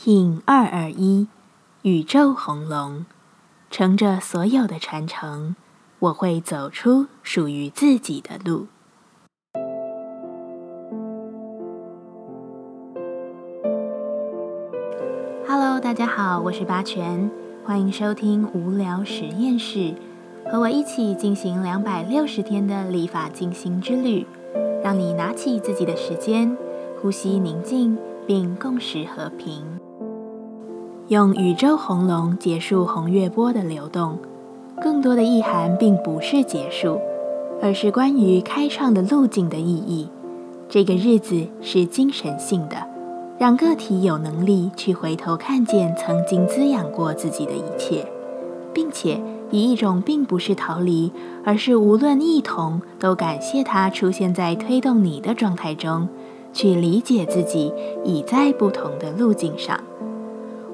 King 二二一宇宙红龙，乘着所有的传承，我会走出属于自己的路。Hello，大家好，我是八全，欢迎收听无聊实验室，和我一起进行两百六十天的立法进行之旅，让你拿起自己的时间，呼吸宁静，并共识和平。用宇宙红龙结束红月波的流动，更多的意涵并不是结束，而是关于开创的路径的意义。这个日子是精神性的，让个体有能力去回头看见曾经滋养过自己的一切，并且以一种并不是逃离，而是无论异同都感谢它出现在推动你的状态中，去理解自己已在不同的路径上。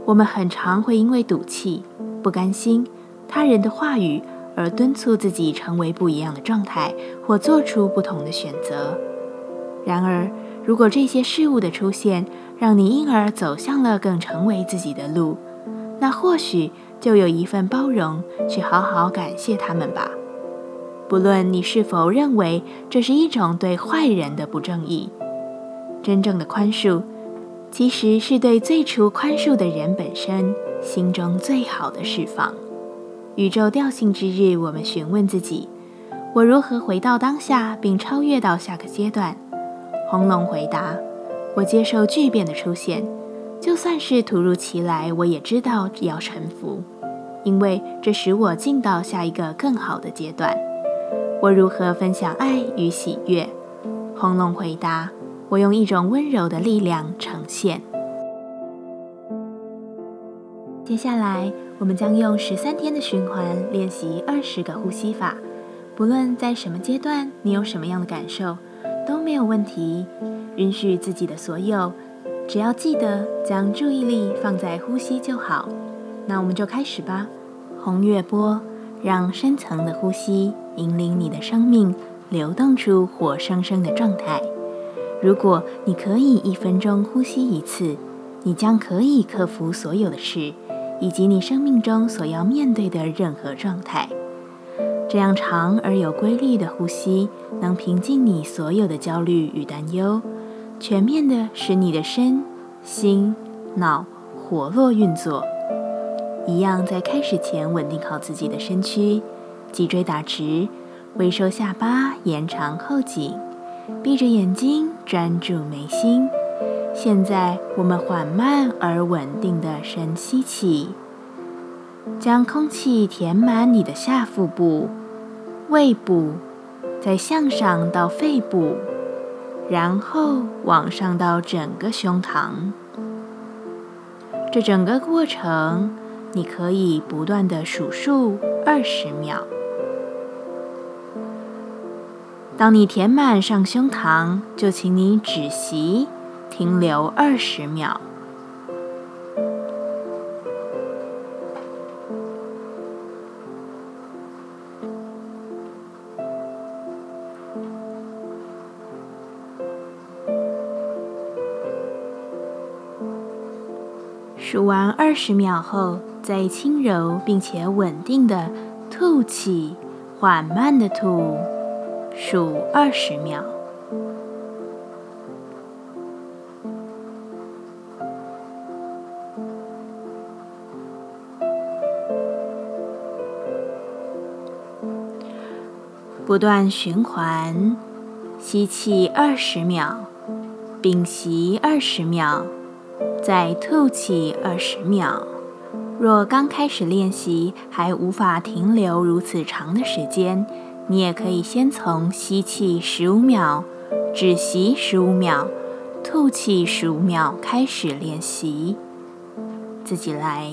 我们很常会因为赌气、不甘心他人的话语而敦促自己成为不一样的状态，或做出不同的选择。然而，如果这些事物的出现让你因而走向了更成为自己的路，那或许就有一份包容，去好好感谢他们吧。不论你是否认为这是一种对坏人的不正义，真正的宽恕。其实是对最初宽恕的人本身心中最好的释放。宇宙调性之日，我们询问自己：我如何回到当下，并超越到下个阶段？红龙回答：我接受巨变的出现，就算是突如其来，我也知道要臣服，因为这使我进到下一个更好的阶段。我如何分享爱与喜悦？红龙回答。我用一种温柔的力量呈现。接下来，我们将用十三天的循环练习二十个呼吸法。不论在什么阶段，你有什么样的感受，都没有问题。允许自己的所有，只要记得将注意力放在呼吸就好。那我们就开始吧。红月波，让深层的呼吸引领你的生命流动出活生生的状态。如果你可以一分钟呼吸一次，你将可以克服所有的事，以及你生命中所要面对的任何状态。这样长而有规律的呼吸，能平静你所有的焦虑与担忧，全面的使你的身心脑活络运作。一样在开始前稳定好自己的身躯，脊椎打直，微收下巴，延长后颈。闭着眼睛，专注眉心。现在，我们缓慢而稳定的深吸气，将空气填满你的下腹部、胃部，再向上到肺部，然后往上到整个胸膛。这整个过程，你可以不断的数数二十秒。当你填满上胸膛，就请你止息，停留二十秒。数完二十秒后，再轻柔并且稳定的吐气，缓慢的吐。数二十秒，不断循环，吸气二十秒，屏息二十秒，再吐气二十秒。若刚开始练习，还无法停留如此长的时间。你也可以先从吸气十五秒、止息十五秒、吐气十五秒开始练习，自己来。